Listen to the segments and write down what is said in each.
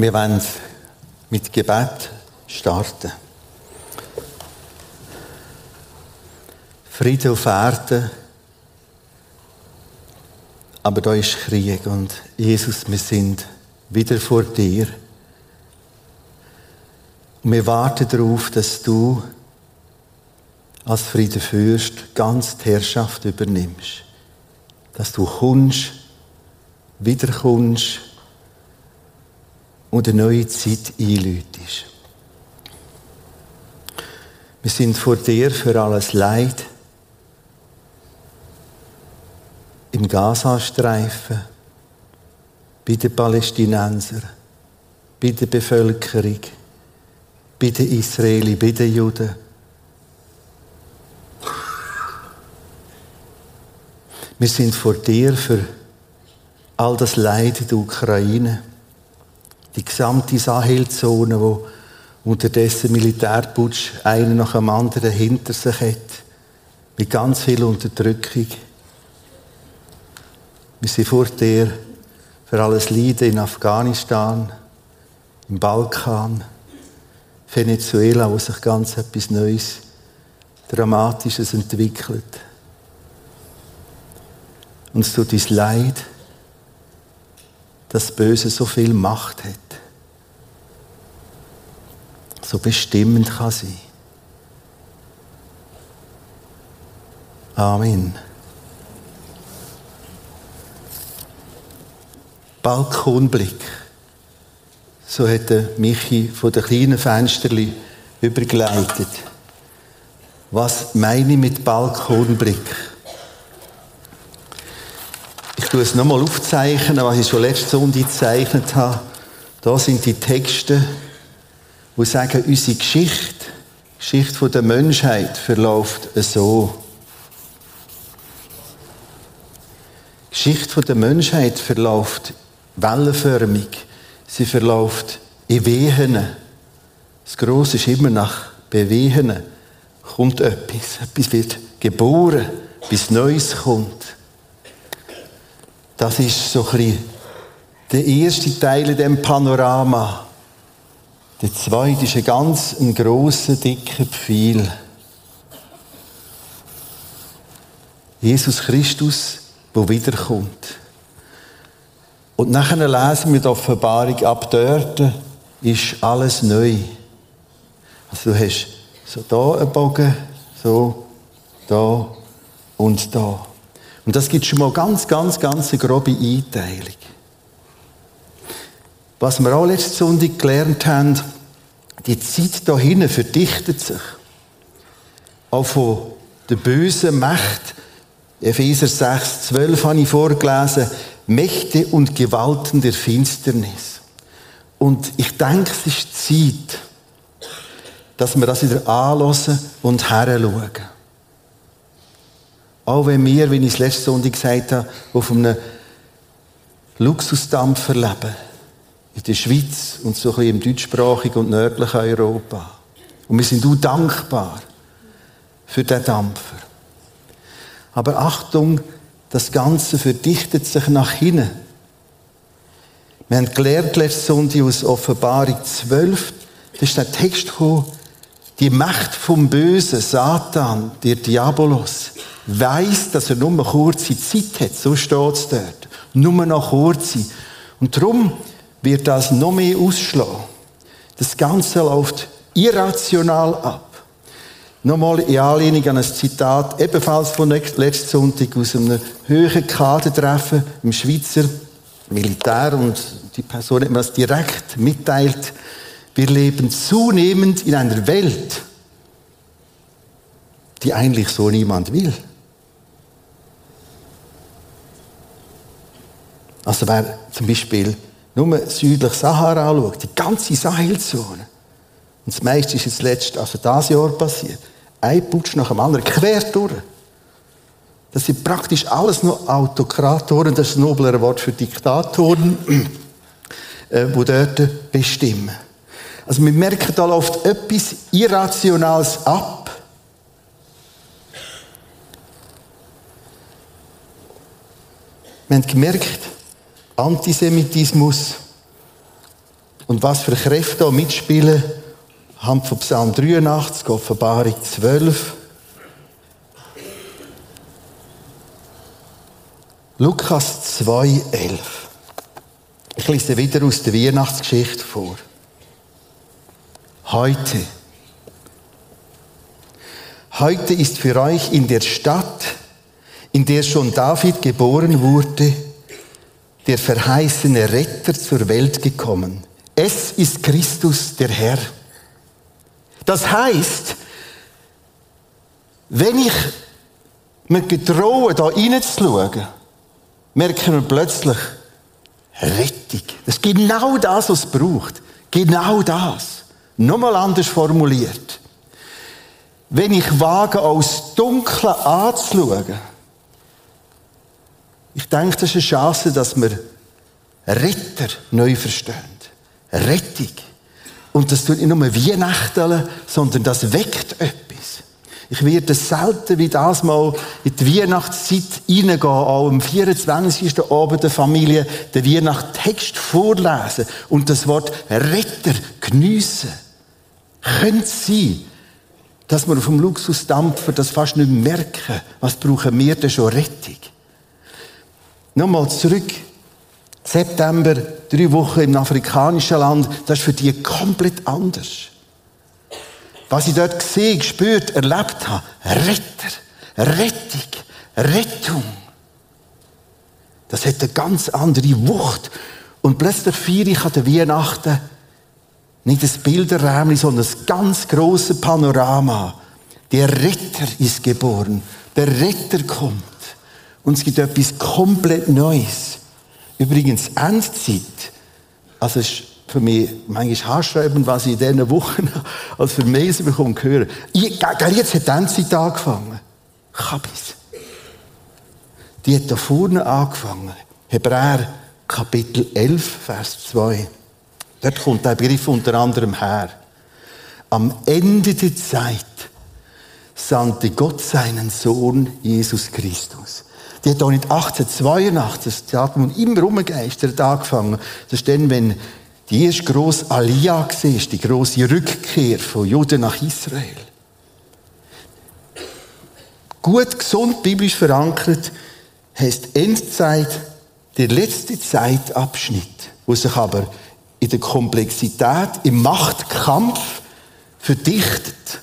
Wir wollen mit Gebet starten. Friede auf Erden, aber da ist Krieg und Jesus, wir sind wieder vor dir. Und wir warten darauf, dass du als Friedenfürst ganz die Herrschaft übernimmst. Dass du kommst, wiederkommst und eine neue Zeit einläutest. Wir sind vor dir für alles Leid im Gazastreifen, bei den Palästinensern, bei der Bevölkerung, bei den Israeli, bei den Juden. Wir sind vor dir für all das Leid in der Ukraine die gesamte Sahelzone, wo unterdessen Militärputsch einen nach dem anderen hinter sich hat, mit ganz viel Unterdrückung. Wir sind vor dir für alles Leiden in Afghanistan, im Balkan, Venezuela, wo sich ganz etwas Neues, Dramatisches entwickelt. Und es tut uns leid, dass das Böse so viel Macht hat. So bestimmend kann sein. Amen. Balkonblick. So hat der Michi von den kleinen Fensterli übergeleitet. Was meine ich mit Balkonblick? Ich tue es nochmal aufzeichnen, was ich schon letzte Sonntag gezeichnet habe. Da sind die Texte, die sagen, unsere Geschichte, die Geschichte der Menschheit verläuft so. Die Geschichte der Menschheit verläuft wellenförmig. Sie verläuft in Wehen. Das Grosse ist immer nach Bewehen. Kommt etwas. Etwas wird geboren, bis Neues kommt. Das ist so ein bisschen der erste Teil in dem Panorama. Der zweite ist ein ganz ein grosser, dicker Pfeil. Jesus Christus, wo wiederkommt. Und nachher lesen wir die Offenbarung, ab dort ist alles neu. Also du hast so da einen Bogen, so, da und da. Und das gibt schon mal ganz, ganz, ganz eine grobe Einteilung. Was wir auch letzte Sonntag gelernt haben, die Zeit da hinten verdichtet sich. Auch von der bösen Macht. Epheser 6, 12 habe ich vorgelesen. Mächte und Gewalten der Finsternis. Und ich denke, es ist Zeit, dass wir das wieder anlassen und heranschauen. Auch wenn wir, wie ich es letzte Sonntag gesagt habe, auf einem Luxusdampfer leben. In der Schweiz und so ein bisschen im deutschsprachigen und nördlichen Europa. Und wir sind auch dankbar für den Dampfer. Aber Achtung, das Ganze verdichtet sich nach hinten. Wir haben gelernt letzte Sonntag aus Offenbarung 12, da ist der Text gekommen, die Macht vom Bösen, Satan, der Diabolos, weiß, dass er nur eine kurze Zeit hat. So steht es dort. Nur noch kurze. Und darum wird das noch mehr ausschlagen. Das Ganze läuft irrational ab. Nochmal in Anlehnung an ein Zitat, ebenfalls von letzten Sonntag aus einem höheren Kadertreffen im Schweizer Militär und die Person hat mir das direkt mitteilt. Wir leben zunehmend in einer Welt, die eigentlich so niemand will. Also wer zum Beispiel nur südlich Sahara anschaut, die ganze Sahelzone, und das meiste ist jetzt letzt, also das Jahr passiert, ein Putsch nach dem anderen, quer durch. Das sind praktisch alles nur Autokratoren, das ist ein nobler Wort für Diktatoren, äh, die dort bestimmen. Also wir merken, da läuft etwas Irrationales ab. Wir haben gemerkt, Antisemitismus, Und was für Kräfte da mitspielen, Hand von Psalm 83, Offenbarung 12. Lukas 2, 11. Ich lese wieder aus der Weihnachtsgeschichte vor. Heute. Heute ist für euch in der Stadt, in der schon David geboren wurde, der verheißene Retter zur Welt gekommen. Es ist Christus, der Herr. Das heißt, wenn ich mir getraue, da reinzuschauen, merken wir plötzlich Rettung. Das ist genau das, was es braucht. Genau das. Nochmal anders formuliert. Wenn ich wage, aus Dunklen anzuschauen, ich denke, das ist eine Chance, dass wir Retter neu verstehen. Rettung. Und das tut nicht nur Weihnachten, sondern das weckt etwas. Ich werde selten wie das mal in die Weihnachtszeit reingehen, auch am 24. Abend der Familie den Weihnachtstext vorlesen und das Wort Retter geniessen. Könnte sein, dass wir dem Luxusdampfer das fast nicht merken. Was brauchen wir denn schon Rettung? Nochmal zurück. September, drei Wochen im afrikanischen Land, das ist für die komplett anders. Was ich dort gesehen, gespürt, erlebt habe, Retter, Rettung, Rettung. Das hat eine ganz andere Wucht. Und plötzlich feiere ich an der Weihnachten nicht das Bilderräumchen, sondern das ganz große Panorama. Der Retter ist geboren. Der Retter kommt. Und es gibt etwas komplett Neues. Übrigens, Endzeit, also ist für mich manchmal haarsträubend, was ich in diesen Wochen als Vermesen bekomme, höre. Jetzt hat die Endzeit angefangen. Kabis. Die hat da vorne angefangen. Hebräer Kapitel 11, Vers 2. Dort kommt der Begriff unter anderem her. Am Ende der Zeit sandte Gott seinen Sohn Jesus Christus die hat auch nicht 1882, das Theater, das immer rumgeistert, angefangen. Das ist dann, wenn die erste grosse Aliyah war, die grosse Rückkehr von Juden nach Israel. Gut, gesund, biblisch verankert, heisst Endzeit der letzte Zeitabschnitt, wo sich aber in der Komplexität, im Machtkampf verdichtet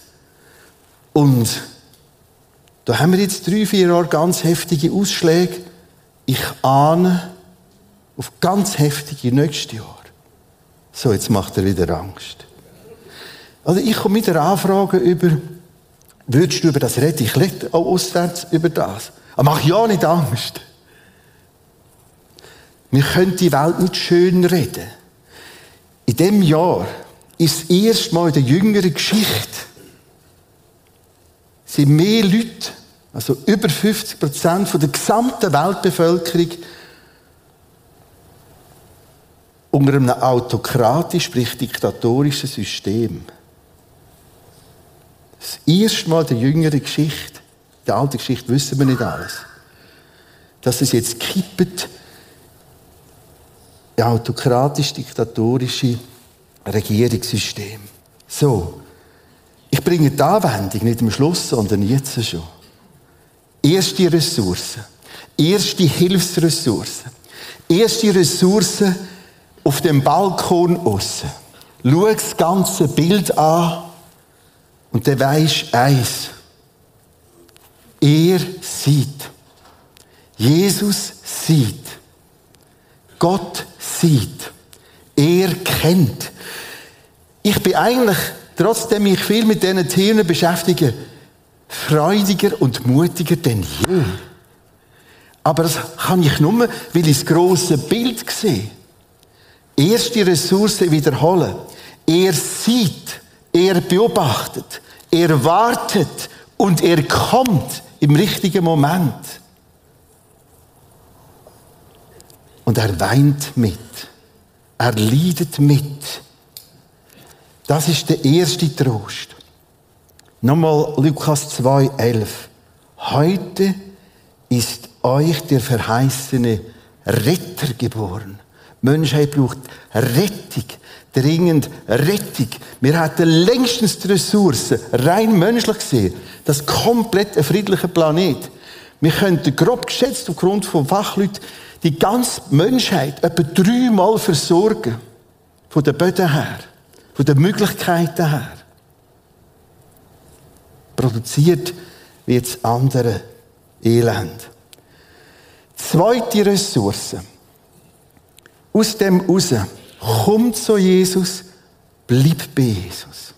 und da haben wir jetzt drei, vier Jahre ganz heftige Ausschläge. Ich ahne auf ganz heftige nächste Jahr. So, jetzt macht er wieder Angst. Also ich komme mit der Anfrage über, würdest du über das reden? Ich rede auch auswärts über das. Aber mach ja nicht Angst. Wir können die Welt nicht schön reden. In dem Jahr ist das erste Mal in der jüngeren Geschichte sind mehr Leute, also über 50 Prozent der gesamten Weltbevölkerung, unter einem autokratisch, sprich diktatorischen System. Das erste Mal der jüngeren Geschichte, der alten Geschichte wissen wir nicht alles, dass es jetzt kippt, autokratisch-diktatorische Regierungssystem. So, ich bringe die Anwendung nicht am Schluss, sondern jetzt schon. Erste Ressourcen. Erste Hilfsressourcen. Erste Ressourcen auf dem Balkon aussen. Schau das ganze Bild an und dann weisst eins. Er sieht. Jesus sieht. Gott sieht. Er kennt. Ich bin eigentlich trotzdem mich viel mit diesen Themen beschäftige, freudiger und mutiger denn je. Aber das kann ich nur, weil ich das grosse Bild sehe. Erste Ressource wiederholen. Er sieht, er beobachtet, er wartet und er kommt im richtigen Moment. Und er weint mit. Er leidet mit. Das ist der erste Trost. Nochmal Lukas 2,11. Heute ist euch der verheißene Retter geboren. Menschheit braucht Rettung. Dringend Rettung. Wir hätten längstens die Ressourcen, rein menschlich gesehen, das komplett ein friedlicher Planet. Wir könnten grob geschätzt aufgrund von Fachleuten die ganze Menschheit etwa dreimal versorgen. Von den Böden her. Von den Möglichkeiten her. Produziert wie das andere Elend. Zweite Ressource. Aus dem raus. Kommt zu Jesus, bleib bei Jesus.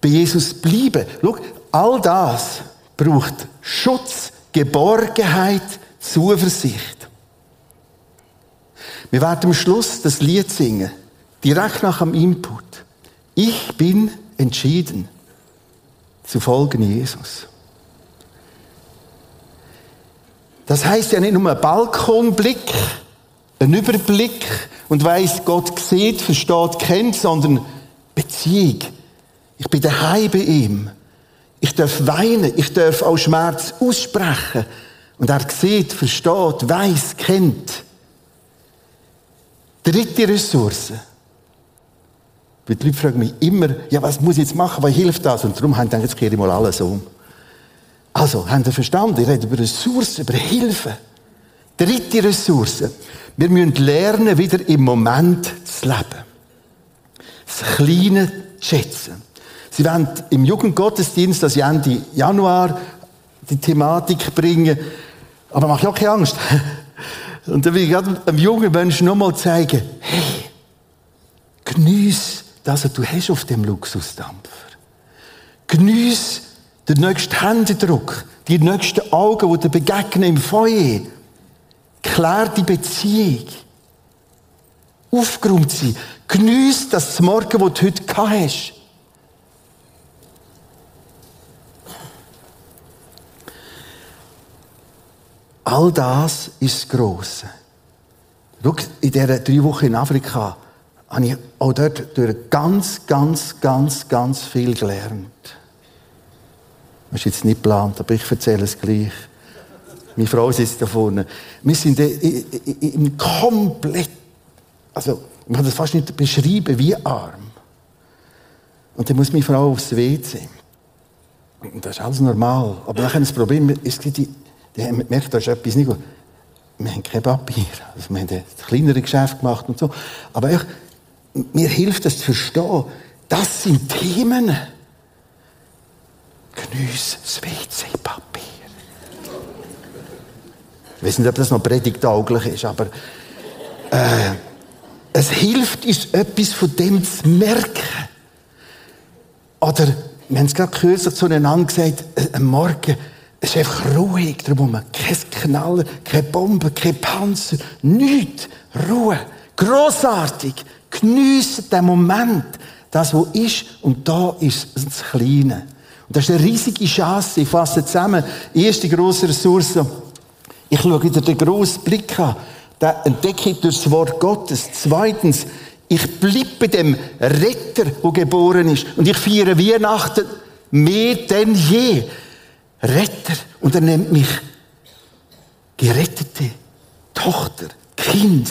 Bei Jesus bleiben. Schau, all das braucht Schutz, Geborgenheit, Zuversicht. Wir werden am Schluss das Lied singen, direkt nach dem Input. Ich bin entschieden zu folgen Jesus. Das heißt ja nicht nur ein Balkonblick, ein Überblick und weiß, Gott sieht, versteht, kennt, sondern Beziehung. Ich bin daheim bei ihm. Ich darf weinen, ich darf auch Schmerz aussprechen. Und er sieht, versteht, weiß, kennt. Dritte Ressource. Die Leute fragen mich immer, ja, was muss ich jetzt machen, was hilft das? Und darum haben sie jetzt kehre ich mal alles um. Also, haben Sie verstanden? Ich rede über Ressourcen, über Hilfe. Dritte Ressource. Wir müssen lernen, wieder im Moment zu leben. Das Kleine zu schätzen. Sie werden im Jugendgottesdienst, das Ende Januar, die Thematik bringen. Aber mach ja keine Angst. Und dann will ich gerade einem jungen Menschen nochmal zeigen, hey, geniess das, was du hast auf dem Luxusdampfer. Geniess den nächsten Händedruck, die nächsten Augen, die dir begegnen im Feuer. Klär die Beziehung. Aufgeräumt sein. Geniess das Morgen, das du heute gehabt hast. All das ist das Grosse. Schau, in diesen drei Wochen in Afrika habe ich auch dort durch ganz, ganz, ganz, ganz viel gelernt. Das ist jetzt nicht geplant, aber ich erzähle es gleich. Meine Frau sitzt da vorne. Wir sind im komplett, also, man kann das fast nicht beschreiben, wie arm. Und dann muss meine Frau aufs WC. Und das ist alles normal. Aber dann das Problem ist, die, die haben gemerkt, da ist etwas nicht gut. Wir haben kein Papier. Also wir haben ein kleinere Geschäft gemacht und so. Aber ich, mir hilft es zu verstehen, das sind Themen, Geniess das WC-Papier. Ich weiß nicht, ob das noch predigtauglich ist, aber äh, es hilft uns, etwas von dem zu merken. Oder, wir haben es gerade kürzlich zueinander gesagt, äh, am Morgen, es ist einfach ruhig drumherum. Kein Knaller, keine Bombe, kein Panzer, nichts. Ruhe. Grossartig. Geniessen den Moment. Das, was ist, und da ist das Kleine. Und das ist eine riesige Chance. Ich fasse zusammen. Erste grosse Ressource. Ich schaue wieder den grossen Blick an. Den entdecke ich durch das Wort Gottes. Zweitens, ich bleibe bei dem Retter, der geboren ist. Und ich feiere Weihnachten mehr denn je. Retter. Und er nennt mich gerettete Tochter, Kind.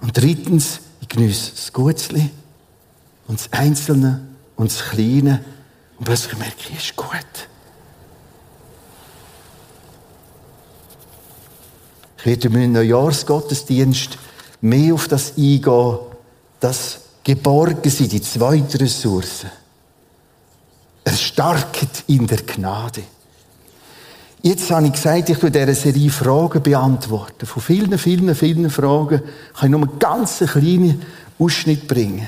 Und drittens, ich genieße das Gutzli und das Einzelne und das Kleine. Und merke ich, ist gut. Ich werde im Neujahrsgottesdienst mehr auf das eingehen, das Geborgen sind, die zweite Ressource. Erstarket in der Gnade. Jetzt habe ich gesagt, ich werde dieser Serie Fragen beantworten. Von vielen, vielen, vielen Fragen kann ich nur einen ganz kleinen Ausschnitt bringen.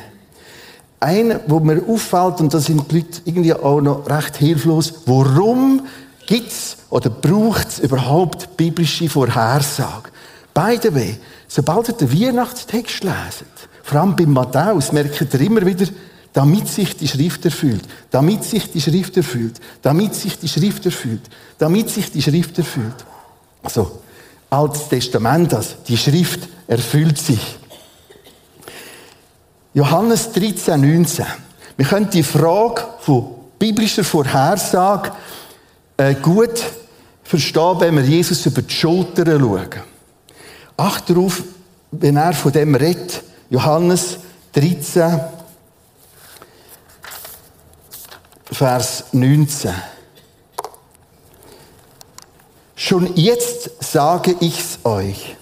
Einer, wo mir auffällt, und da sind die Leute irgendwie auch noch recht hilflos, warum gibt's oder braucht es überhaupt biblische Vorhersage? By the way, sobald ihr den Weihnachtstext leset, vor allem beim Matthäus, merkt ihr immer wieder, damit sich die Schrift erfüllt, damit sich die Schrift erfüllt, damit sich die Schrift erfüllt, damit sich die Schrift erfüllt. Also, Altes Testament, das, die Schrift erfüllt sich. Johannes 13, 19. Wir können die Frage von biblischer Vorhersage äh, gut verstehen, wenn wir Jesus über die Schulter schauen. Acht darauf, wenn er von dem redet. Johannes 13, Vers 19. Schon jetzt sage ich's euch.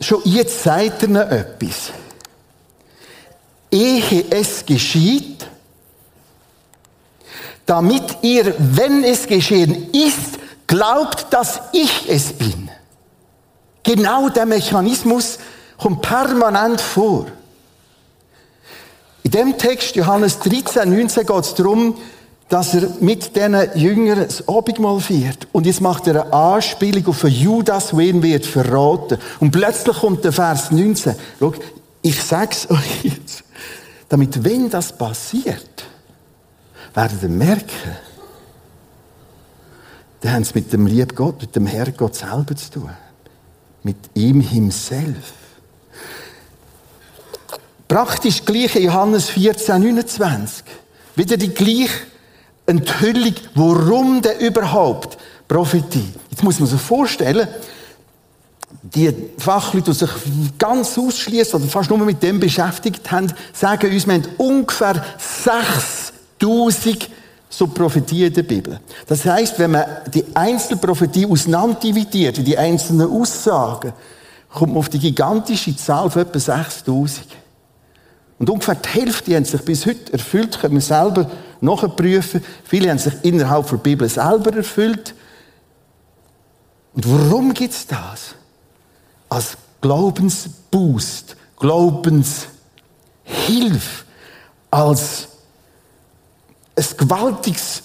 Schon jetzt seid ihr noch etwas. Ehe es geschieht, damit ihr, wenn es geschehen ist, glaubt, dass ich es bin. Genau der Mechanismus kommt permanent vor. In dem Text, Johannes 13, 19, geht es darum, dass er mit diesen Jüngern das Abendmahl feiert. Und jetzt macht er eine Anspielung auf Judas, wen wird verraten. Und plötzlich kommt der Vers 19. Schau, ich sag's euch jetzt. Damit, wenn das passiert, werdet ihr merken, dann haben sie mit dem lieben Gott, mit dem Herrn Gott selber zu tun. Mit ihm himself. Praktisch gleich in Johannes 14, 29. Wieder die gleiche Enthüllung, warum denn überhaupt Prophetie. Jetzt muss man sich vorstellen, die Fachleute, die sich ganz ausschließen oder fast nur mit dem beschäftigt haben, sagen uns, wir haben ungefähr 6000 so Prophetien in der Bibel. Das heißt, wenn man die einzelne Prophetie auseinanderdividiert, die einzelnen Aussagen, kommt man auf die gigantische Zahl von etwa 6000. Und ungefähr die Hälfte haben sich bis heute erfüllt, können wir selber nachprüfen. Viele haben sich innerhalb der Bibel selber erfüllt. Und warum gibt es das? Als Glaubensboost, Glaubenshilfe, als ein gewaltiges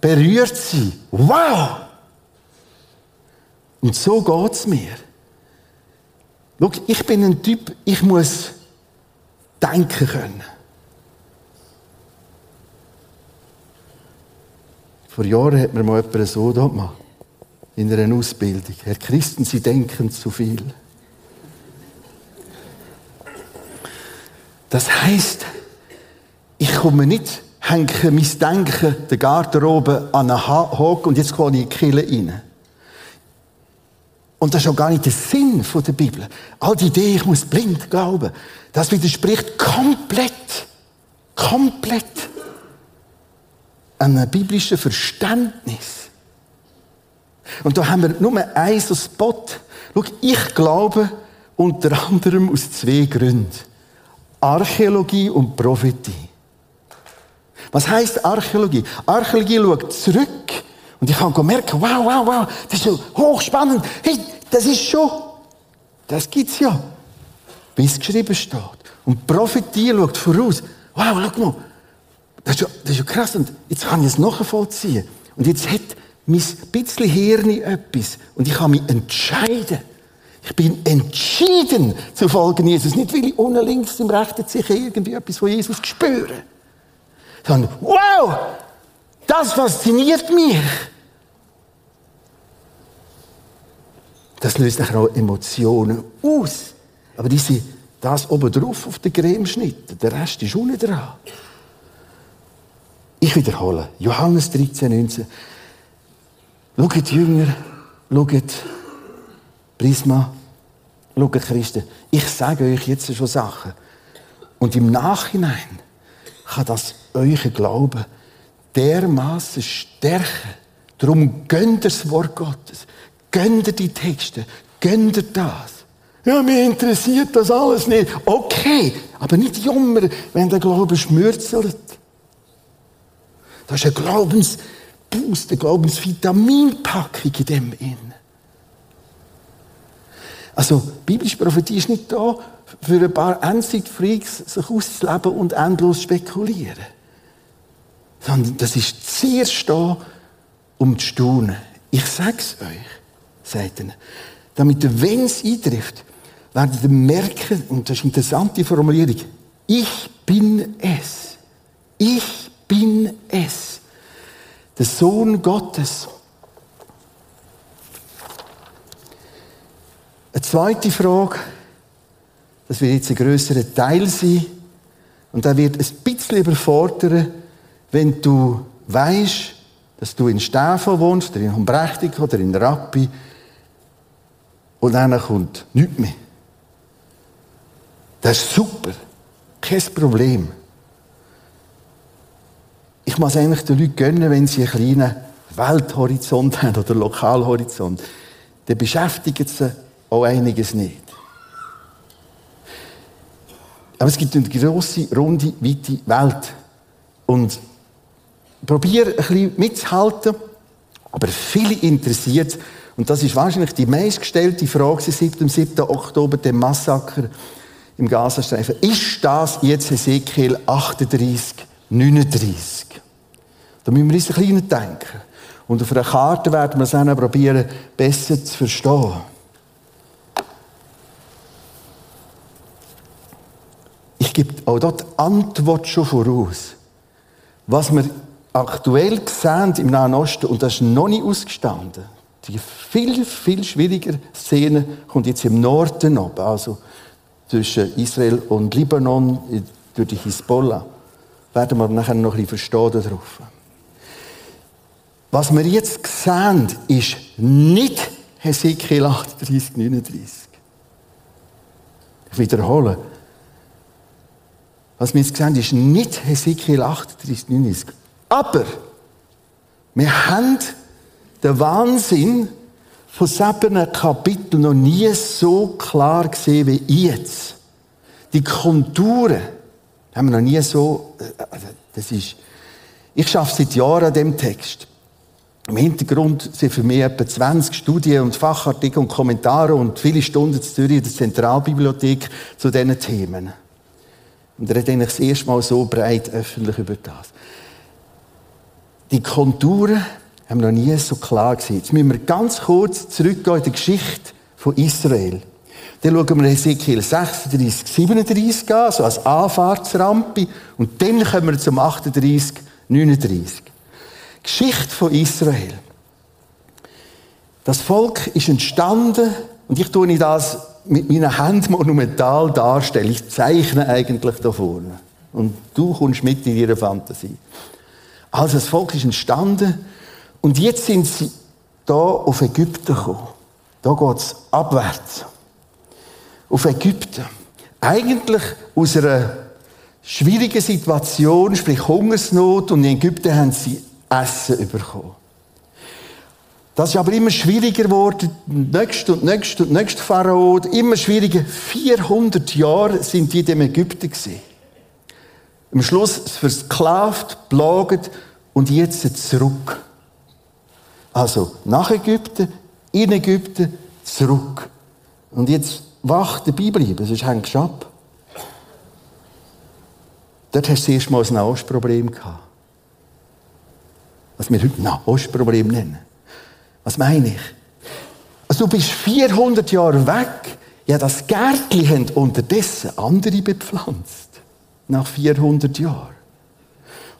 Berührtsein. Wow! Und so geht es mir. Schau, ich bin ein Typ, ich muss denken können. Vor Jahren hat mir mal jemand so gemacht, in einer Ausbildung. Herr Christen, Sie denken zu viel. Das heißt, ich komme nicht, hänge mein Denken der Garderobe an einen Haken und jetzt gehe ich in die Kille rein. Und das ist auch gar nicht der Sinn der Bibel. All die Idee, ich muss blind glauben, das widerspricht komplett, komplett einem biblischen Verständnis. Und da haben wir nur einen so Spot. Schau, ich glaube unter anderem aus zwei Gründen. Archäologie und Prophetie. Was heißt Archäologie? Archäologie schaut zurück und ich kann merken, wow, wow, wow, das ist so hochspannend. Hey, das ist schon, das gibt's ja, wie es geschrieben steht. Und Prophetie schaut voraus. Wow, schau mal, das ist, ja, das ist ja krass. Und jetzt kann ich es nachvollziehen. Und jetzt hat mein bisschen Hirn etwas. Und ich kann mich entscheiden. Ich bin entschieden zu folgen Jesus. Nicht, weil ich unten links im rechten sicher irgendwie etwas von Jesus spüre. Sondern, wow! Das fasziniert mich. Das löst nachher auch Emotionen aus. Aber diese, das oben drauf auf den Cremeschnitt, der Rest ist unten dran. Ich wiederhole. Johannes 13, 19. Schaut Jünger, schaut Prisma, schaut Christen. Ich sage euch jetzt schon Sachen. Und im Nachhinein kann das euer Glauben dermaßen stärken. Darum gönnt ihr das Wort Gottes. Gönnt ihr die Texte. Gönnt ihr das. Ja, mir interessiert das alles nicht. Okay, aber nicht jummer, wenn der Glaube schmürzelt. Das ist ein Glaubensboost, eine Glaubensvitaminpackung in dem in. Also, biblische Prophetie ist nicht da, für ein paar Endzeitfreaks sich auszuleben und endlos spekulieren. Sondern das ist zuerst da, um zu staunen. Ich sag's euch, sagt er. Damit, wenn es eintrifft, werdet ihr merken, und das ist eine interessante Formulierung, ich bin es. Ich bin es, der Sohn Gottes. Eine zweite Frage, das wird jetzt ein größerer Teil sein, und der wird ein bisschen überfordern, wenn du weißt, dass du in Stäfen wohnst, oder in Humbrechtig oder in Rappi, und dann kommt nichts mehr. Das ist super. Kein Problem. Ich muss eigentlich den Leuten gönnen, wenn sie einen kleinen Welthorizont haben oder Lokalhorizont. Dann beschäftigt sie auch einiges nicht. Aber es gibt eine grosse, runde, weite Welt. Und probiere ein bisschen mitzuhalten, aber viele interessiert und das ist wahrscheinlich die meistgestellte Frage seit dem 7. Oktober, dem Massaker im Gazastreifen. Ist das jetzt Ezekiel 38, 39? Da müssen wir uns ein bisschen denken. Und auf einer Karte werden wir es dann probieren, besser zu verstehen. Ich gebe auch dort die Antwort schon voraus. Was wir aktuell sehen im Nahen Osten, und das ist noch nicht ausgestanden, die viel, viel schwierigere Szene kommt jetzt im Norden ab, also zwischen Israel und Libanon, durch die Hisbollah. Werden wir nachher noch ein bisschen verstehen darauf. Was wir jetzt sehen, ist nicht Hesekiel 38, 39. Ich wiederhole. Was wir jetzt sehen, ist nicht Hesekiel 38, 39. Aber wir haben den Wahnsinn von sieben Kapiteln noch nie so klar gesehen wie jetzt. Die Konturen haben wir noch nie so, also das ist, ich schaffe seit Jahren an dem Text. Im Hintergrund sind für mich etwa 20 Studien und Fachartikel und Kommentare und viele Stunden in Zürich in der Zentralbibliothek zu diesen Themen. Und hat eigentlich das erste Mal so breit öffentlich über das. Die Konturen haben noch nie so klar gesehen. Jetzt müssen wir ganz kurz zurückgehen in die Geschichte von Israel. Dann schauen wir Ezekiel 36, 37 an, so als Anfahrtsrampe. Und dann kommen wir zum 38, 39. Geschichte von Israel. Das Volk ist entstanden, und ich tue das mit meinen Händen monumental darstellen. Ich zeichne eigentlich da vorne. Und du kommst mit in ihre Fantasie. Also das Volk ist entstanden und jetzt sind sie da auf Ägypten gekommen. Da geht es abwärts. Auf Ägypten. Eigentlich aus einer schwierigen Situation, sprich Hungersnot, und in Ägypten haben sie Essen bekommen. Das ist aber immer schwieriger geworden. Nächst und nächst und nächst Pharao, immer schwieriger. 400 Jahre sind die in dem Ägypten gewesen. Am Schluss versklavt, belagert und jetzt zurück. Also nach Ägypten, in Ägypten, zurück. Und jetzt wach dabei bleiben, sonst hängst du ab. Dort hast du erst mal ein Nahostproblem gehabt. Was wir heute Nahostproblem nennen. Was meine ich? Also du bist 400 Jahre weg. Ja, das Gärtchen haben unterdessen andere bepflanzt. Nach 400 Jahren.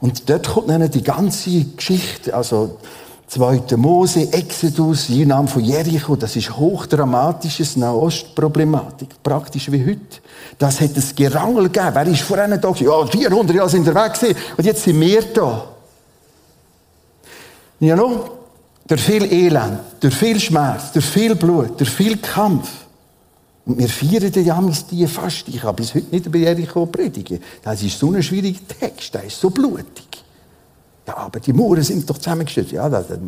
Und dort kommt dann die ganze Geschichte, also 2. Mose, Exodus, Einnahmen von Jericho, das ist hochdramatisches Nahostproblematik, praktisch wie heute. Das hat es Gerangel gegeben. Wer ist vor einem Tag? Ja, 400 Jahre sind wir weg und jetzt sind wir da. Ja, no, durch viel Elend, durch viel Schmerz, durch viel Blut, durch viel Kampf. Und wir feiern den Jamis die fast. Ich habe bis heute nicht über Jericho predigen. Das ist so ein schwieriger Text, der ist so blutig. Ja, aber die Mauern sind doch zusammengestürzt. Ja, das, das,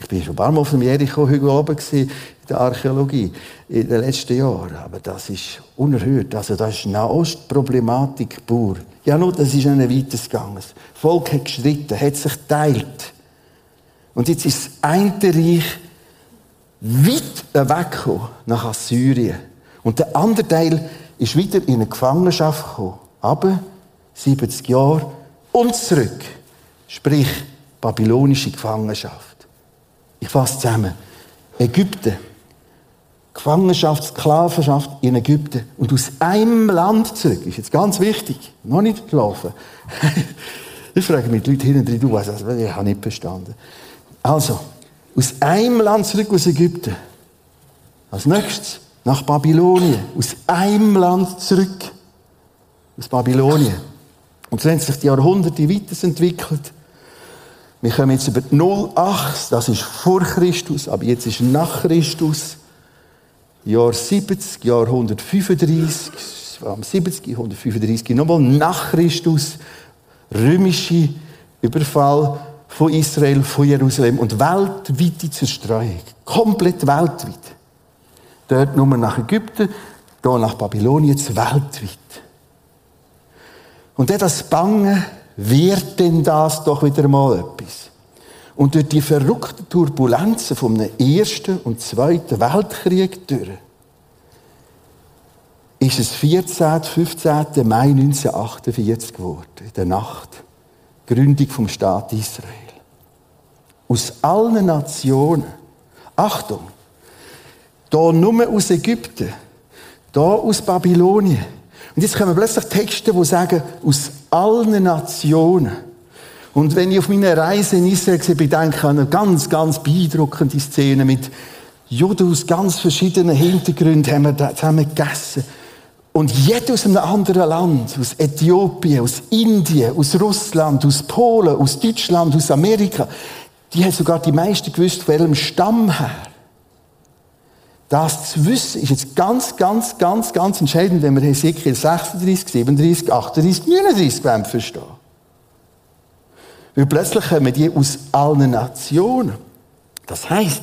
ich bin schon ein paar Mal auf dem Jericho-Hügel oben in der Archäologie in den letzten Jahren. Aber das ist unerhört. Also das ist Nahostproblematik pur. Ja, nur, das ist ein weites gegangen. Das Volk hat gestritten, hat sich geteilt. Und jetzt ist das eine Reich weit weggekommen nach Assyrien. Und der andere Teil ist wieder in eine Gefangenschaft gekommen. Aber 70 Jahre und zurück. Sprich, babylonische Gefangenschaft. Ich fasse zusammen. Ägypten. Gefangenschaft, Sklavenschaft in Ägypten. Und aus einem Land zurück. Ist jetzt ganz wichtig. Noch nicht gelaufen. ich frage mich die Leute hinten du weißt, also, ich habe nicht verstanden. Also, aus einem Land zurück aus Ägypten. Als nächstes nach Babylonien. Aus einem Land zurück. Aus Babylonien. Und so haben sich die Jahrhunderte weiterentwickelt. Wir kommen jetzt über die 08, das ist vor Christus, aber jetzt ist nach Christus. Jahr 70, Jahr 135, am 70, 135, nochmal nach Christus, römische Überfall von Israel, von Jerusalem und weltweite Zerstreuung. Komplett weltweit. Dort nur nach Ägypten, hier nach Babylonien, weltweit. Und das Bangen wird denn das doch wieder mal etwas. Und durch die verrückten Turbulenzen vom Ersten und Zweiten Weltkrieg durch, ist es 14. 15. Mai 1948 geworden, in der Nacht. Gründung vom Staat Israel. Aus allen Nationen, Achtung, da nur aus Ägypten, da aus Babylonien. Und jetzt kommen plötzlich Texte, die sagen, aus allen Nationen. Und wenn ich auf meiner Reise in Israel sehe, denke ich an eine ganz, ganz beeindruckende Szene mit Juden aus ganz verschiedenen Hintergründen haben wir zusammen gegessen. Und jeder aus einem anderen Land, aus Äthiopien, aus Indien, aus Russland, aus Polen, aus Deutschland, aus Amerika, die haben sogar die meisten gewusst, von welchem Stamm her. Das zu wissen, ist jetzt ganz, ganz, ganz, ganz entscheidend, wenn wir Hesekiel 36, 37, 38, 39 verstehen. Weil plötzlich kommen die aus allen Nationen. Das heisst,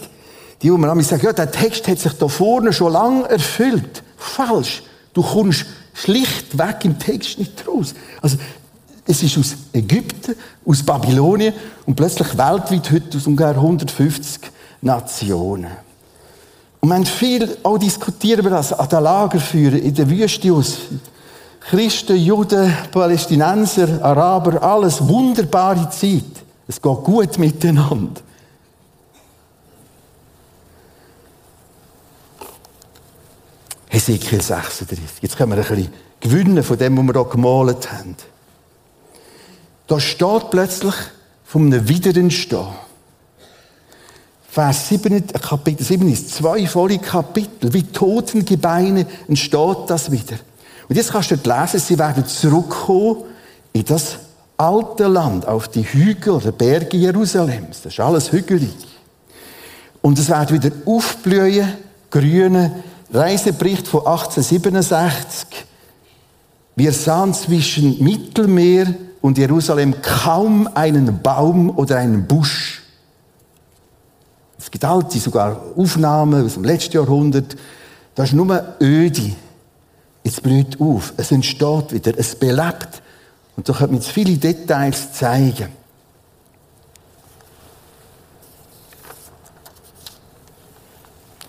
die, wo man sagen, ja, der Text hat sich da vorne schon lange erfüllt. Falsch. Du kommst schlichtweg im Text nicht raus. Also, es ist aus Ägypten, aus Babylonien und plötzlich weltweit heute aus ungefähr 150 Nationen. Und wir haben viel auch diskutiert über das an den Lagerfeuern in der Wüste aus. Christen, Juden, Palästinenser, Araber, alles wunderbare Zeit. Es geht gut miteinander. Hesekiel 36. Jetzt können wir ein bisschen gewinnen von dem, was wir hier gemalt haben. Da steht plötzlich von einem Wiederentstehen. Vers 7, Kapitel 7 ist zwei volle Kapitel. Wie Totengebeine entsteht das wieder. Und jetzt kannst du lesen, sie werden zurückkommen in das alte Land, auf die Hügel oder Berge Jerusalems. Das ist alles hügelig. Und es wird wieder aufblühen, grüne Reisebericht von 1867. Wir sahen zwischen Mittelmeer und Jerusalem kaum einen Baum oder einen Busch. Es gibt alte sogar Aufnahmen aus dem letzten Jahrhundert. Das ist nur öde. Jetzt blüht auf. Es entsteht wieder. Es belebt. Und da können wir jetzt viele Details zeigen.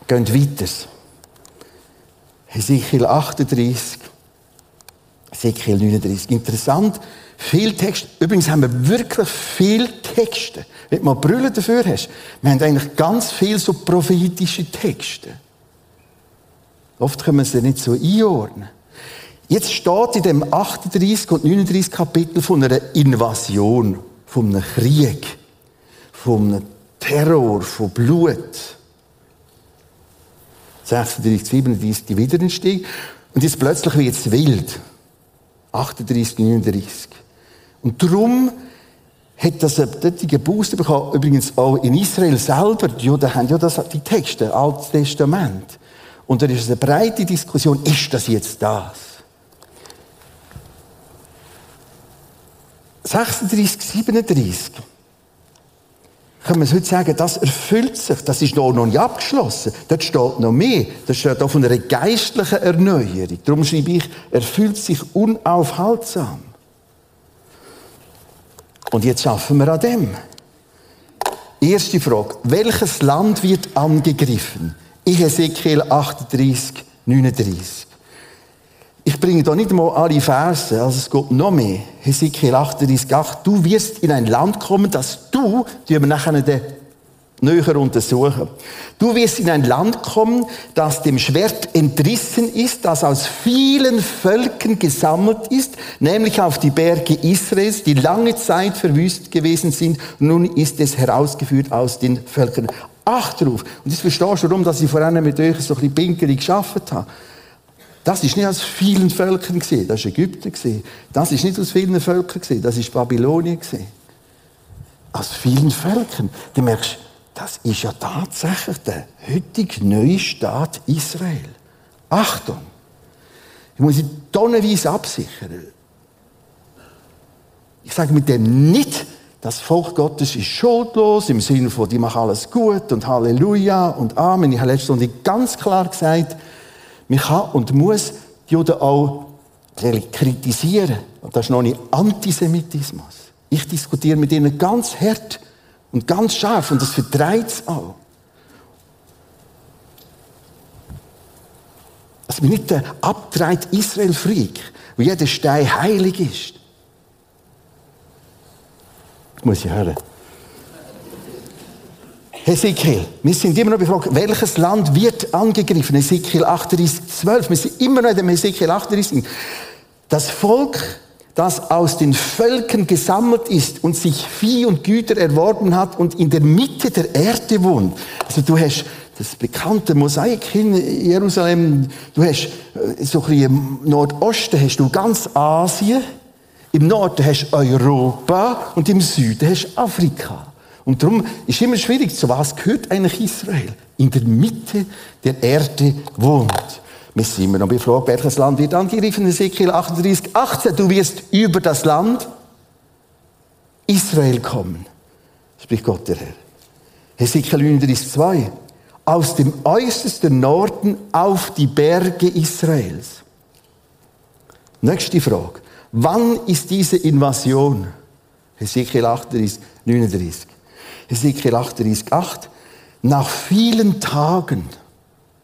Gehen weiter. Ezekiel 38, Ezekiel 39. Interessant, viel Text. Übrigens haben wir wirklich viel Texte. Wenn du mal Brüllen dafür hast, wir haben eigentlich ganz viel so prophetische Texte. Oft können wir sie nicht so einordnen. Jetzt steht in dem 38 und 39 Kapitel von einer Invasion, von einem Krieg, von einem Terror, von Blut. 36, 37 die Wiederentstehung. Und jetzt plötzlich wird es wild. 38, 39. Und darum hat das dortigen Booster bekommen, übrigens auch in Israel selber. Die Juden haben ja das, die Texte, Altes Testament. Und da ist es eine breite Diskussion, ist das jetzt das? 36, 37 können wir heute sagen, das erfüllt sich, das ist noch nicht abgeschlossen. Dort steht noch mehr. Das steht auch von einer geistlichen Erneuerung. Darum schreibe ich, erfüllt sich unaufhaltsam. Und jetzt schaffen wir an dem. Erste Frage. Welches Land wird angegriffen? Ich Ezekiel 38, 39. Ich bringe da nicht mal alle Verse, also es geht noch mehr. Hesekiel 38, 8. Du wirst in ein Land kommen, das du, die wir nachher den näher untersuchen. Du wirst in ein Land kommen, das dem Schwert entrissen ist, das aus vielen Völkern gesammelt ist, nämlich auf die Berge Israels, die lange Zeit verwüstet gewesen sind. Nun ist es herausgeführt aus den Völkern. Acht drauf. Und das verstehst du, warum, dass ich vorhin mit euch so ein bisschen pinkelig geschafft habe. Das ist nicht aus vielen Völkern gesehen, das ist Ägypten gesehen. Das ist nicht aus vielen Völkern gesehen, das ist Babylonien gesehen. Aus vielen Völkern. Du merkst, das ist ja tatsächlich der heutige neue Staat Israel. Achtung! Ich muss sie tonnenweise absichern. Ich sage mit dem nicht, das Volk Gottes ist schuldlos, im Sinne von, die machen alles gut und Halleluja und Amen. Ich habe letzte Stunde ganz klar gesagt, man kann und muss die Juden auch kritisieren. Und das ist noch nicht Antisemitismus. Ich diskutiere mit ihnen ganz hart und ganz scharf und das vertreibt es auch. Dass wir nicht der abtreibt Israel-Freak, wo jeder Stein heilig ist. Das muss ich hören. Hesekiel, wir sind immer noch befragt, welches Land wird angegriffen? Hesekiel 38, 12. Wir sind immer noch in dem Hesekiel 38. Das Volk, das aus den Völkern gesammelt ist und sich Vieh und Güter erworben hat und in der Mitte der Erde wohnt. Also du hast das bekannte Mosaik in Jerusalem. Du hast äh, so ein im Nordosten hast du ganz Asien, im Norden hast du Europa und im Süden hast du Afrika. Und darum ist immer schwierig, zu was gehört eigentlich Israel? In der Mitte der Erde wohnt. Wir sind immer noch befragt, welches Land wird angegriffen. Ezekiel 38, 18. Du wirst über das Land Israel kommen. Spricht Gott der Herr. Ezekiel 39, 2 aus dem äußersten Norden auf die Berge Israels. Nächste Frage. Wann ist diese Invasion? Hesekiel 38, 39. Hesekiel 38, 8. Nach vielen Tagen,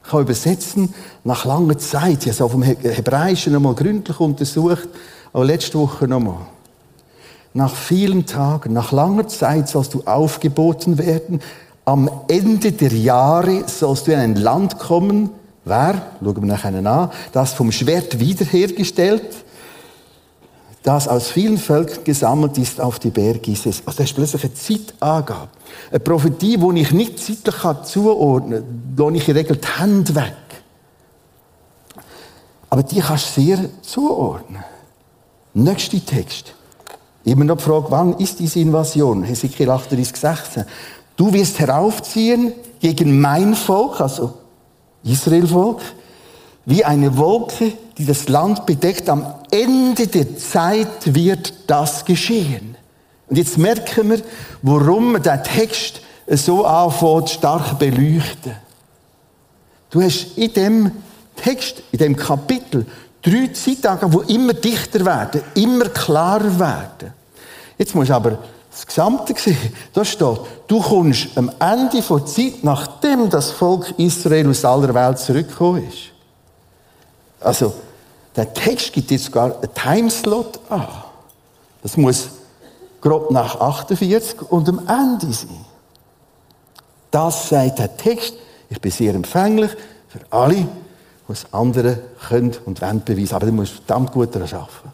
ich kann übersetzen, nach langer Zeit, ich habe es auf dem Hebräischen nochmal gründlich untersucht, aber letzte Woche nochmal. Nach vielen Tagen, nach langer Zeit sollst du aufgeboten werden, am Ende der Jahre sollst du in ein Land kommen, wer, schauen wir nachher an, das vom Schwert wiederhergestellt, das aus vielen Völkern gesammelt ist auf die Berge Isis. Also das ist plötzlich eine Zeitangabe. Eine Prophetie, die ich nicht zeitlich zuordnen kann, lohne ich in der Regel die Hände weg. Aber die kannst du sehr zuordnen. Nächster Text. Immer noch die Frage, wann ist diese Invasion? Hesekiel 38, 16. Du wirst heraufziehen gegen mein Volk, also Israelvolk, wie eine Wolke, die das Land bedeckt. Am Ende der Zeit wird das geschehen. Und jetzt merken wir, warum der Text so anfängt, stark beleuchten. Du hast in dem Text, in dem Kapitel, drei Zeittage, die immer dichter werden, immer klarer werden. Jetzt musst du aber das Gesamte sehen. Da steht, du kommst am Ende der Zeit, nachdem das Volk Israel aus aller Welt zurückgekommen ist. Also, der Text gibt jetzt sogar einen Timeslot an. Das muss grob nach 48 und am Ende sein. Das sagt der Text. Ich bin sehr empfänglich für alle, die es andere können und wollen beweisen. Aber du musst verdammt gut daran arbeiten.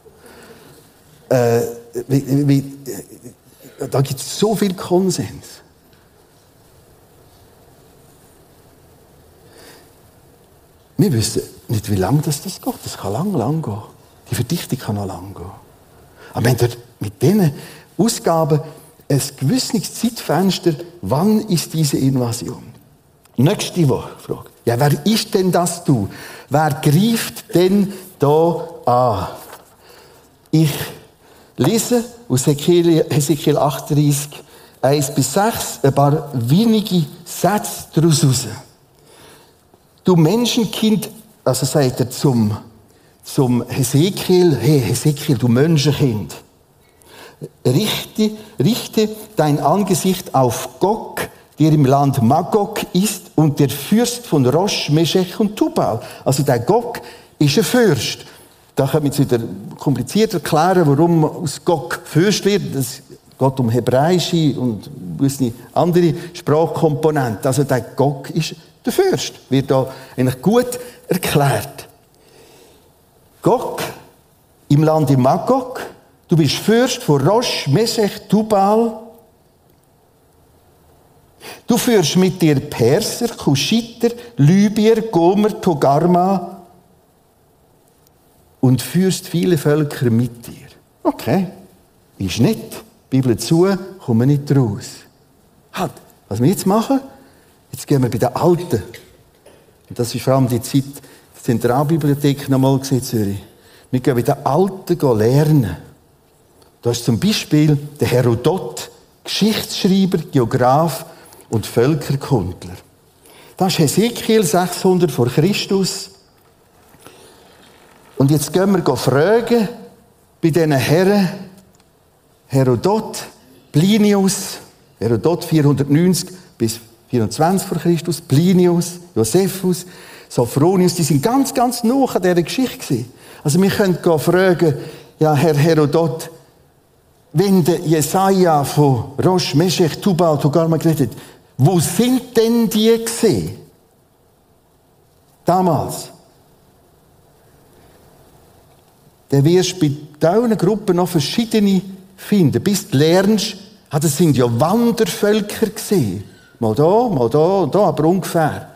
Äh, wie, wie, da gibt es so viel Konsens. Wir wissen nicht, wie lange das, das geht. Das kann lang, lang gehen. Die Verdichtung kann noch lang gehen. Aber wenn wir mit diesen Ausgaben ein gewisses Zeitfenster, wann ist diese Invasion? Nächste Woche Frage. Ja, wer ist denn das du? Wer greift denn da an? Ich lese aus Hesekiel 38, 1 bis 6, ein paar wenige Sätze daraus raus. Du Menschenkind, also sagt er zum, zum Hesekiel, hey Hesekiel, du Menschenkind, richte, richte dein Angesicht auf Gog, der im Land Magog ist und der Fürst von Rosh, Meshech und Tubal. Also der Gog ist ein Fürst. Da kann man jetzt wieder kompliziert erklären, warum aus Gog Fürst wird. Das geht um hebräische und andere Sprachkomponenten. Also der Gog ist der Fürst. Wird da eigentlich gut erklärt. Gog im Land im Magog. Du bist Fürst von Rosh, Mesech, Tubal. Du führst mit dir Perser, Kuschiter, Libyer, Gomer, Togarma, und führst viele Völker mit dir. Okay, ist nicht. Bibel zu, kommen nicht raus. Halt, Was wir jetzt machen, jetzt gehen wir bei den Alten. Und das ist vor allem die Zeit der Zentralbibliothek nochmal gesehen, Zürich. Wir gehen bei den Alten lernen. Da ist zum Beispiel der Herodot, Geschichtsschreiber, Geograf und Völkerkundler. Das ist Hesekiel 600 vor Christus. Und jetzt gehen wir fragen bei diesen Herren Herodot, Plinius, Herodot 490 bis 24 vor Christus, Plinius, Josephus, Sophronius, die sind ganz, ganz nah an dieser Geschichte. Also wir können fragen, ja, Herr Herodot, wenn der Jesaja von Rosh, Meshech, Tubal, Togarma geredet hat, wo sind denn die gesehen? Damals. Dann wirst du bei diesen Gruppen noch verschiedene finden. Bis du lernst, ah, das sind ja Wandervölker gesehen. Mal da, mal da und da, aber ungefähr.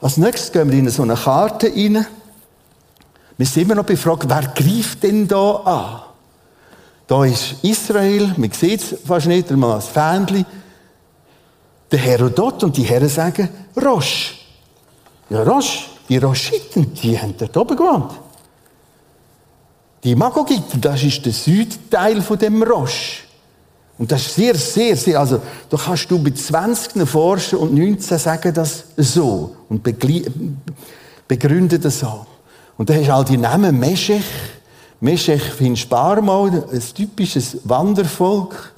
Als nächstes gehen wir in so eine Karte rein. Wir sind immer noch befragt, wer greift denn da an? Da ist Israel, man sieht es fast nicht, mal ein Fähnchen. Der Herodot und die Herren sagen, Rosch. Ja, Rosch, die Roschiten, die haben dort oben gewohnt. Die Magogiten, das ist der Südteil von dem Rosch. Und das ist sehr, sehr, sehr, also da kannst du bei 20 forschen und 19 sagen das so und begründen das so. Und da hast du all die Namen Meschech. Meschech findest du ein typisches Wandervolk.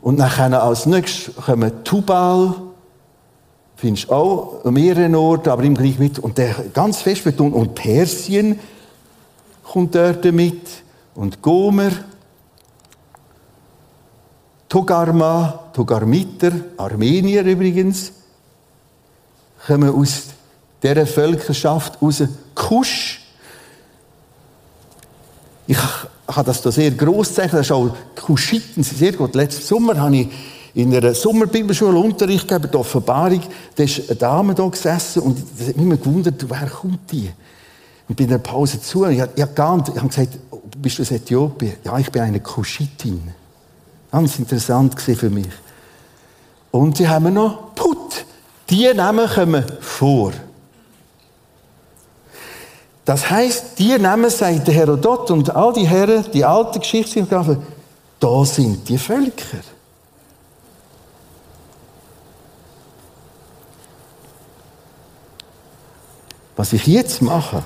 Und dann als nächstes kommen Tubal, findest auch an mehreren Orten, aber im gleich mit. Und der ganz fest betont. Und Persien kommt dort mit. Und Gomer. Togarma, Togarmiter, Armenier übrigens, kommen aus dieser Völkerschaft aus Kusch. Ich habe das da sehr gross gezeigt. Das ist auch Kuschiten sehr gut. Letzten Sommer habe ich in einer Sommerbibelschule Unterricht gegeben, die Offenbarung. Da ist eine Dame da gesessen und es hat mich gewundert, wer kommt die? Und bin in der Pause zu. Ich habe, ich habe, ich habe gesagt, bist du aus Äthiopien? Ja, ich bin eine Kuschitin. Ganz interessant für mich. Und sie haben noch Put. Die Namen kommen vor. Das heißt, die Namen sagt der Herodot und all die Herren, die alten Geschichtsgeografen, da sind die Völker. Was ich jetzt mache,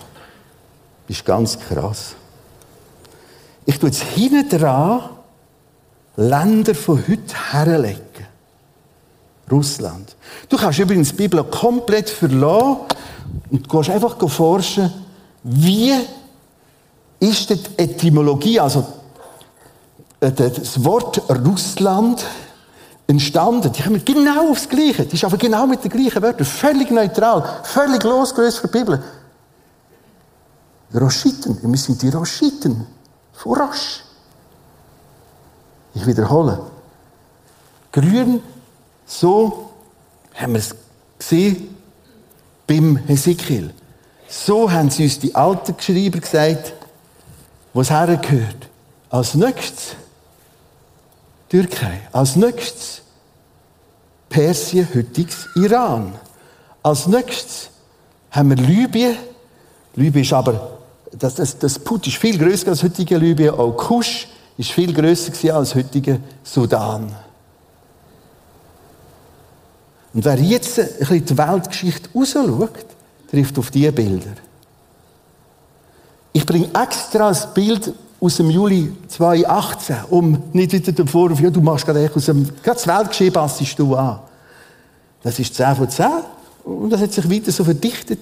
ist ganz krass. Ich tue jetzt hinten dran Länder von heute herlegen. Russland. Du kannst übrigens die Bibel komplett verlassen und gehst einfach forschen, wie ist die Etymologie, also äh, das Wort Russland entstanden. Die haben genau aufs Gleiche. Die ist aber genau mit den gleichen Wörtern. Völlig neutral. Völlig losgelöst von der Bibel. Roschiten. Wir sind die Roschiten. Rosch. Ich wiederhole. Grün, so haben wir es gesehen beim Hesekiel. So haben sie uns die alten Geschreiber gesagt, wo es hergehört. Als nächstes Türkei. Als nächstes Persien, heutiges Iran. Als nächstes haben wir Libyen. Libyen ist aber, das, das, das Put ist viel größer als heutige Libyen. Auch Kusch ist viel größer als heutige Sudan. Und wer jetzt ein bisschen die Weltgeschichte rausschaut, trifft auf diese Bilder. Ich bringe extra ein Bild aus dem Juli 2018, um nicht wieder den Vorwurf, ja, du machst gerade aus dem, gerade das Weltgeschehen passest du an. Das ist 10 von 10 und das hat sich weiter so verdichtet.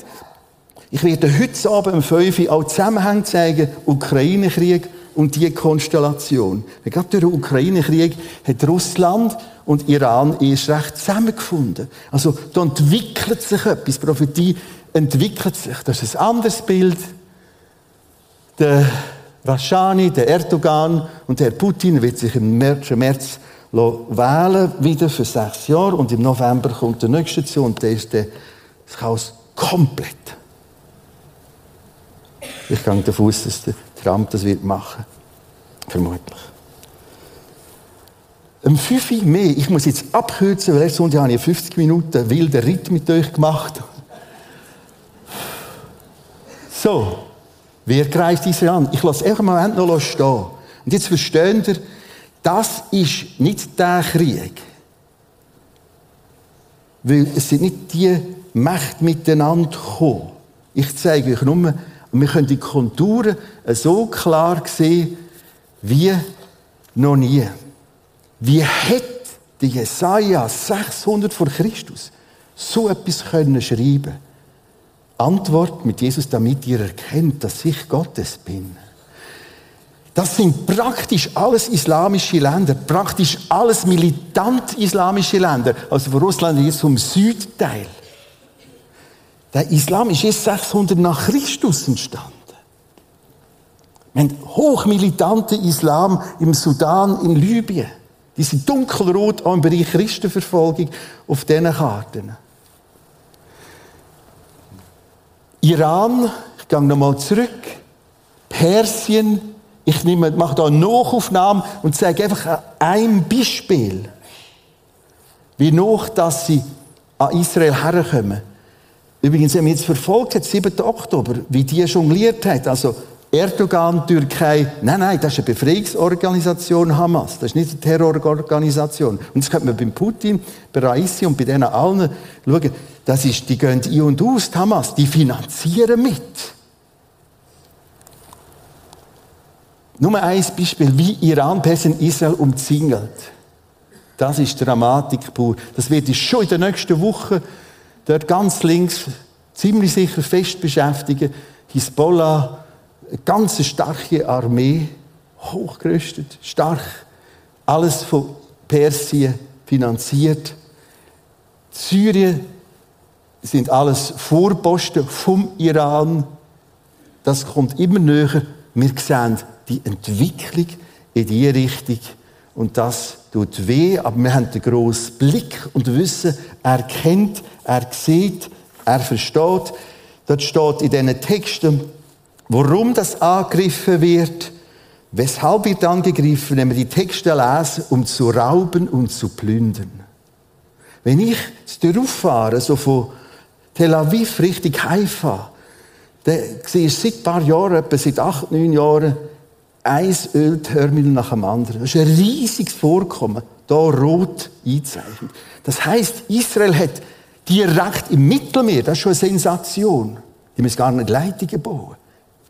Ich werde heute Abend um 5 Uhr auch Zusammenhänge zeigen, Ukraine-Krieg und die Konstellation. Gerade durch den Ukraine-Krieg hat Russland und Iran erst recht zusammengefunden. Also da entwickelt sich etwas, Prophetie entwickelt sich. Das ist ein anderes Bild. Der Rashani, der Erdogan und der Putin wird sich im März, März wählen wieder für sechs Jahre und im November kommt der nächste zu und der ist das Chaos komplett. Ich gehe davon aus, dass der Trump das wird machen. Vermutlich. um 5 Uhr mehr. Ich muss jetzt abkürzen, weil letzte Sonntag habe ich 50 Minuten wilden Ritt mit euch gemacht. So, wer greift Israel an? Ich lasse einfach einen Moment noch stehen. Und jetzt versteht ihr, das ist nicht der Krieg. Weil es sind nicht die Mächte miteinander gekommen. Ich zeige euch nur, wir können die Konturen so klar sehen, wie noch nie. Wie hätte Jesaja 600 vor Christus so etwas können schreiben? Antwort mit Jesus, damit ihr erkennt, dass ich Gottes bin. Das sind praktisch alles islamische Länder, praktisch alles militant islamische Länder. Also von Russland jetzt vom Südteil. Der Islam ist erst 600 nach Christus entstanden. Wir haben hochmilitanten Islam im Sudan, in Libyen. Die sind dunkelrot auch im Bereich Christenverfolgung auf diesen Karten. Iran, ich gehe nochmal zurück. Persien, ich nehme, mache da eine Nachaufnahme und sage einfach ein Beispiel, wie noch, dass sie an Israel herkommen. Übrigens, wenn man jetzt verfolgt hat, 7. Oktober, wie die jongliert hat, also Erdogan, Türkei, nein, nein, das ist eine Befreiungsorganisation Hamas, das ist nicht eine Terrororganisation. Und das könnte man beim Putin, bei Raisi und bei denen allen schauen, das ist, die gehen ein und aus, die Hamas, die finanzieren mit. Nur ein Beispiel, wie Iran Persen Israel umzingelt. Das ist Dramatik pur. Das wird schon in der nächsten Woche dort ganz links ziemlich sicher fest beschäftigen. Hisbollah, eine ganz starke Armee, hochgerüstet, stark, alles von Persien finanziert. Syrien sind alles Vorposten vom Iran. Das kommt immer näher. Wir sehen die Entwicklung in die Richtung. Und das tut weh, aber wir haben den grossen Blick und wissen, er kennt, er sieht, er versteht. Dort steht in diesen Texten, warum das angegriffen wird, weshalb wird angegriffen, wenn wir die Texte lesen, um zu rauben und zu plündern. Wenn ich darauf fahre, so von Tel Aviv Richtung Haifa, dann sehe ich seit ein paar Jahren, etwa seit acht, neun Jahren, ein Ölterminal nach dem anderen. Das ist ein riesiges Vorkommen, da rot eingezeichnet. Das heißt, Israel hat direkt im Mittelmeer, das ist schon eine Sensation. Die müssen gar nicht Leitungen bauen.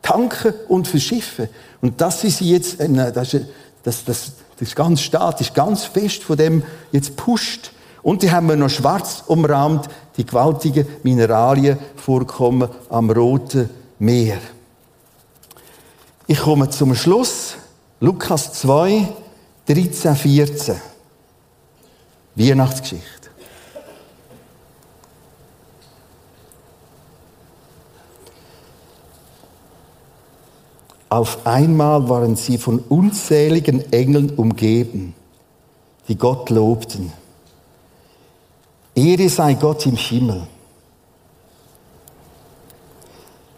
Tanken und verschiffen. Und das ist jetzt, das ist, das, das, das ist ganz statisch, ganz fest von dem jetzt pusht. Und die haben wir noch schwarz umrahmt, die gewaltigen Mineralienvorkommen am Roten Meer. Ich komme zum Schluss. Lukas 2, 13, 14. Weihnachtsgeschichte. Auf einmal waren sie von unzähligen Engeln umgeben, die Gott lobten. Ehre sei Gott im Himmel.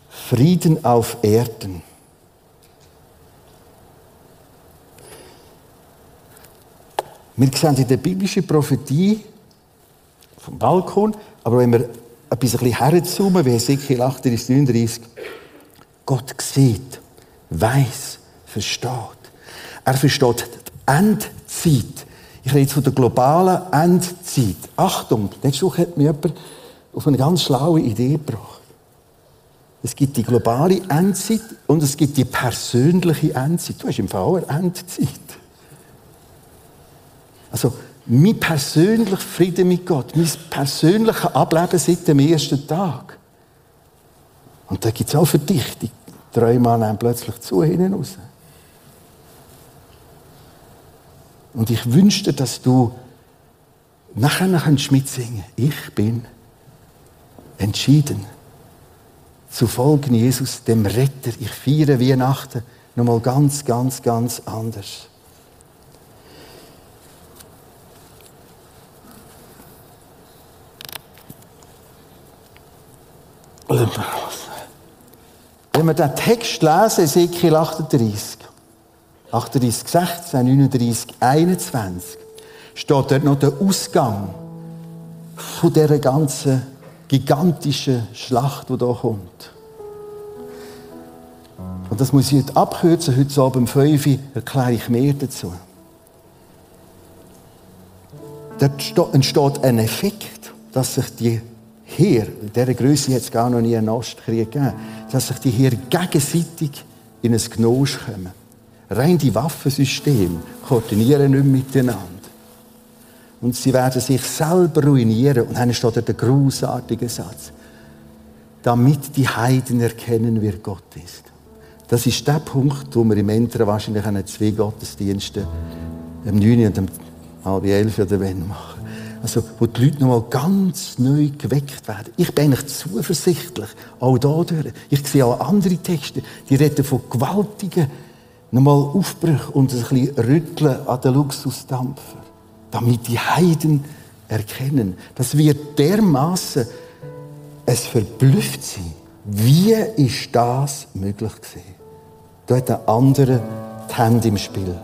Frieden auf Erden. Wir sehen in der biblischen Prophetie vom Balkon, aber wenn wir ein bisschen herzoomen, wie Ezekiel 38, 39, Gott sieht, weiß, versteht. Er versteht die Endzeit. Ich rede jetzt von der globalen Endzeit. Achtung, letzte Woche hat mir jemand auf eine ganz schlaue Idee gebracht. Es gibt die globale Endzeit und es gibt die persönliche Endzeit. Du hast im eine Endzeit. Also, mein persönlicher Frieden mit Gott, mein persönliches Ableben seit dem ersten Tag. Und da gibt es auch Verdichtung. Träume nehmen plötzlich zu hinten raus. Und ich wünschte, dass du nachher noch mitsingen Ich bin entschieden zu folgen Jesus, dem Retter. Ich feiere Weihnachten nochmal ganz, ganz, ganz anders. Wenn wir den Text lesen, Ezekiel 38, 38, 16, 39, 21, steht dort noch der Ausgang von dieser ganzen gigantischen Schlacht, die hier kommt. Und das muss ich heute abkürzen. Heute Abend um 5 Uhr erkläre ich mehr dazu. Dort entsteht ein Effekt, dass sich die Heer, in dieser Größe hat es gar noch nie einen Ostkrieg gegeben, dass sich die Heer gegenseitig in ein Gnosch kommen. Rein die Waffensysteme koordinieren nicht miteinander. Und sie werden sich selber ruinieren. Und dann steht da der großartige Satz. Damit die Heiden erkennen, wer Gott ist. Das ist der Punkt, wo wir im Entren wahrscheinlich einen zwei Gottesdienste am 9. und am halb elf oder wenn machen. Also, wo die Leute nochmal ganz neu geweckt werden. Ich bin eigentlich zuversichtlich, auch da durch. Ich sehe auch andere Texte, die reden von gewaltigen, nochmal Aufbrüchen und ein bisschen Rütteln an den Luxusdampfer. Damit die Heiden erkennen. Das wird dermaßen es verblüfft sein. Wie ist das möglich gewesen? Da hat ein anderer die Hände im Spiel.